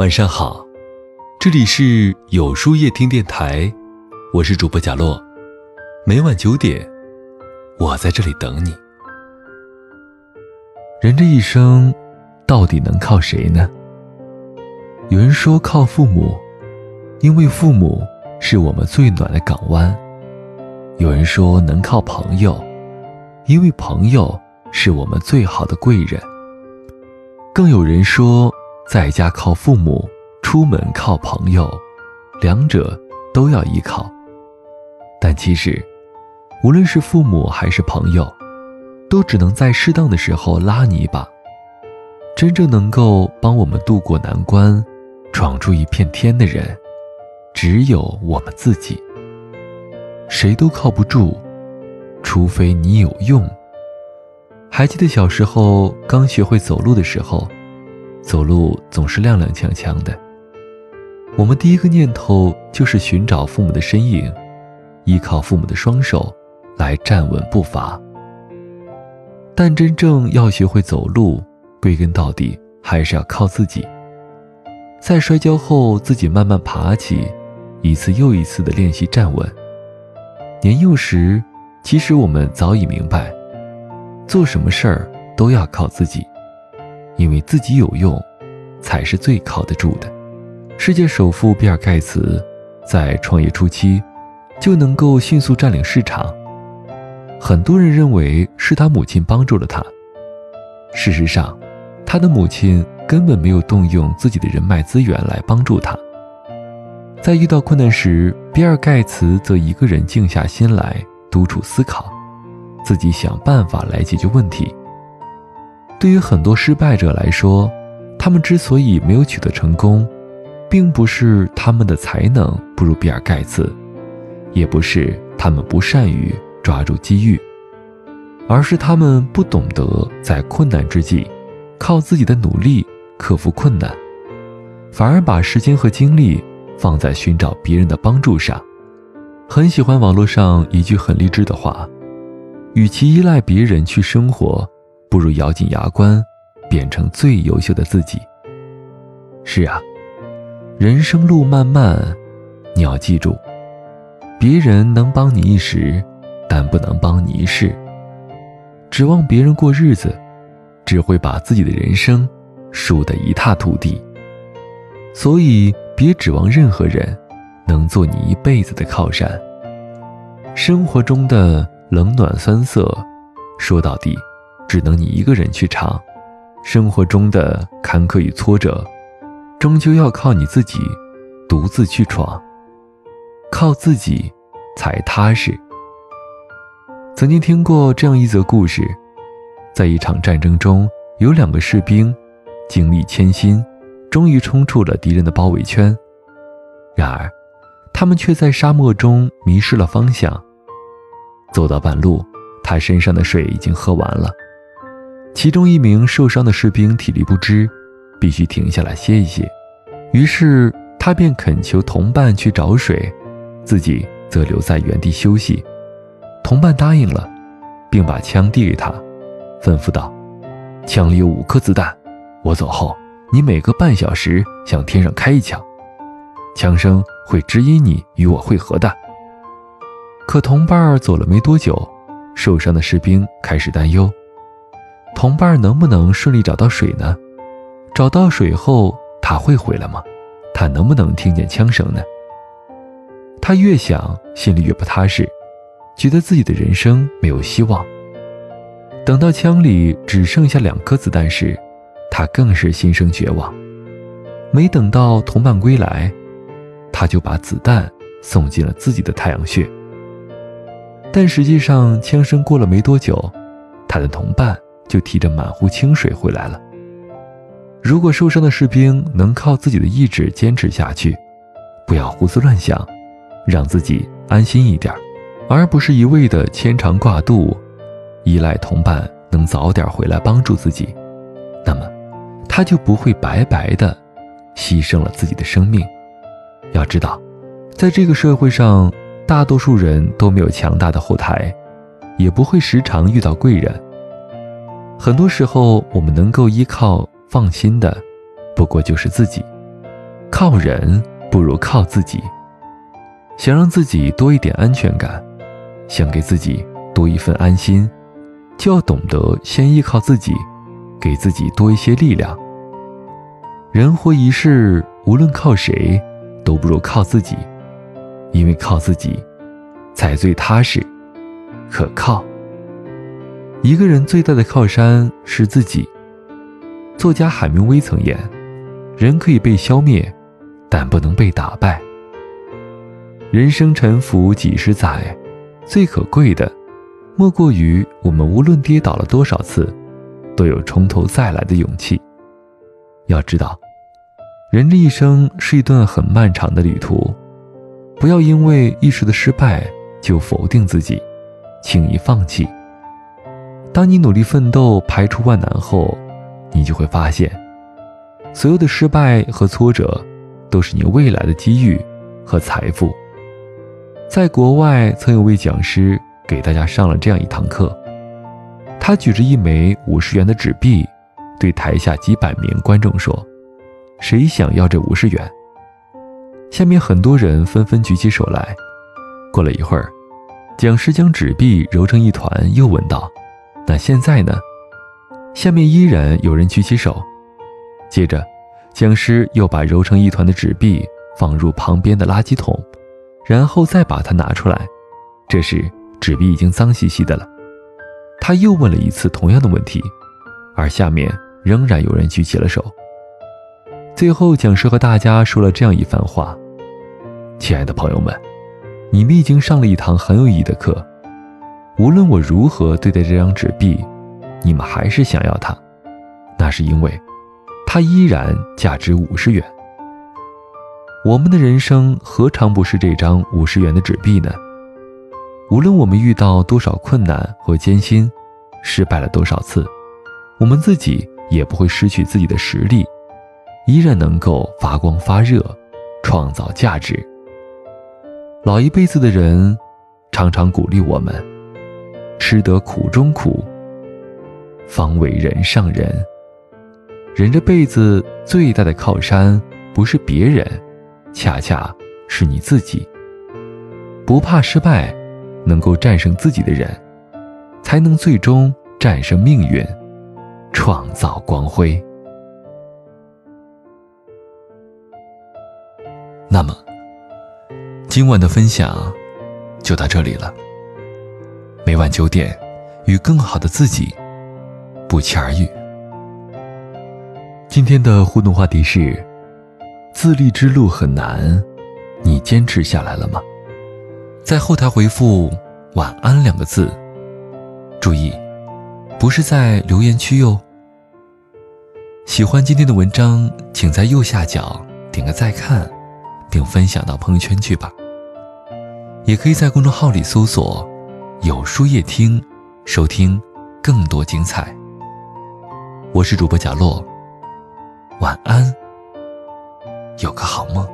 晚上好，这里是有书夜听电台，我是主播贾洛，每晚九点，我在这里等你。人这一生，到底能靠谁呢？有人说靠父母，因为父母是我们最暖的港湾；有人说能靠朋友，因为朋友是我们最好的贵人；更有人说。在家靠父母，出门靠朋友，两者都要依靠。但其实，无论是父母还是朋友，都只能在适当的时候拉你一把。真正能够帮我们渡过难关、闯出一片天的人，只有我们自己。谁都靠不住，除非你有用。还记得小时候刚学会走路的时候。走路总是踉踉跄跄的，我们第一个念头就是寻找父母的身影，依靠父母的双手来站稳步伐。但真正要学会走路，归根到底还是要靠自己。在摔跤后，自己慢慢爬起，一次又一次的练习站稳。年幼时，其实我们早已明白，做什么事儿都要靠自己。因为自己有用，才是最靠得住的。世界首富比尔·盖茨在创业初期就能够迅速占领市场，很多人认为是他母亲帮助了他。事实上，他的母亲根本没有动用自己的人脉资源来帮助他。在遇到困难时，比尔·盖茨则一个人静下心来，独处思考，自己想办法来解决问题。对于很多失败者来说，他们之所以没有取得成功，并不是他们的才能不如比尔·盖茨，也不是他们不善于抓住机遇，而是他们不懂得在困难之际，靠自己的努力克服困难，反而把时间和精力放在寻找别人的帮助上。很喜欢网络上一句很励志的话：“与其依赖别人去生活。”不如咬紧牙关，变成最优秀的自己。是啊，人生路漫漫，你要记住，别人能帮你一时，但不能帮你一世。指望别人过日子，只会把自己的人生输得一塌涂地。所以，别指望任何人能做你一辈子的靠山。生活中的冷暖酸涩，说到底。只能你一个人去尝，生活中的坎坷与挫折，终究要靠你自己独自去闯，靠自己才踏实。曾经听过这样一则故事，在一场战争中，有两个士兵经历千辛，终于冲出了敌人的包围圈，然而，他们却在沙漠中迷失了方向。走到半路，他身上的水已经喝完了。其中一名受伤的士兵体力不支，必须停下来歇一歇。于是他便恳求同伴去找水，自己则留在原地休息。同伴答应了，并把枪递给他，吩咐道：“枪里有五颗子弹，我走后，你每隔半小时向天上开一枪，枪声会指引你与我会合的。”可同伴走了没多久，受伤的士兵开始担忧。同伴能不能顺利找到水呢？找到水后，他会回来吗？他能不能听见枪声呢？他越想，心里越不踏实，觉得自己的人生没有希望。等到枪里只剩下两颗子弹时，他更是心生绝望。没等到同伴归来，他就把子弹送进了自己的太阳穴。但实际上，枪声过了没多久，他的同伴。就提着满壶清水回来了。如果受伤的士兵能靠自己的意志坚持下去，不要胡思乱想，让自己安心一点，而不是一味的牵肠挂肚，依赖同伴能早点回来帮助自己，那么他就不会白白的牺牲了自己的生命。要知道，在这个社会上，大多数人都没有强大的后台，也不会时常遇到贵人。很多时候，我们能够依靠、放心的，不过就是自己。靠人不如靠自己。想让自己多一点安全感，想给自己多一份安心，就要懂得先依靠自己，给自己多一些力量。人活一世，无论靠谁，都不如靠自己，因为靠自己，才最踏实、可靠。一个人最大的靠山是自己。作家海明威曾言：“人可以被消灭，但不能被打败。”人生沉浮几十载，最可贵的，莫过于我们无论跌倒了多少次，都有从头再来的勇气。要知道，人这一生是一段很漫长的旅途，不要因为一时的失败就否定自己，轻易放弃。当你努力奋斗，排除万难后，你就会发现，所有的失败和挫折，都是你未来的机遇和财富。在国外，曾有位讲师给大家上了这样一堂课。他举着一枚五十元的纸币，对台下几百名观众说：“谁想要这五十元？”下面很多人纷纷举起手来。过了一会儿，讲师将纸币揉成一团，又问道：“那现在呢？”下面依然有人举起手。接着，讲师又把揉成一团的纸币放入旁边的垃圾桶。然后再把它拿出来，这时纸币已经脏兮兮的了。他又问了一次同样的问题，而下面仍然有人举起了手。最后，讲师和大家说了这样一番话：“亲爱的朋友们，你们已经上了一堂很有意义的课。无论我如何对待这张纸币，你们还是想要它，那是因为它依然价值五十元。”我们的人生何尝不是这张五十元的纸币呢？无论我们遇到多少困难和艰辛，失败了多少次，我们自己也不会失去自己的实力，依然能够发光发热，创造价值。老一辈子的人常常鼓励我们：吃得苦中苦，方为人上人。人这辈子最大的靠山，不是别人。恰恰是你自己。不怕失败，能够战胜自己的人，才能最终战胜命运，创造光辉。那么，今晚的分享就到这里了。每晚九点，与更好的自己不期而遇。今天的互动话题是。自立之路很难，你坚持下来了吗？在后台回复“晚安”两个字，注意，不是在留言区哟。喜欢今天的文章，请在右下角点个再看，并分享到朋友圈去吧。也可以在公众号里搜索“有书夜听”，收听更多精彩。我是主播贾洛，晚安。有个好梦。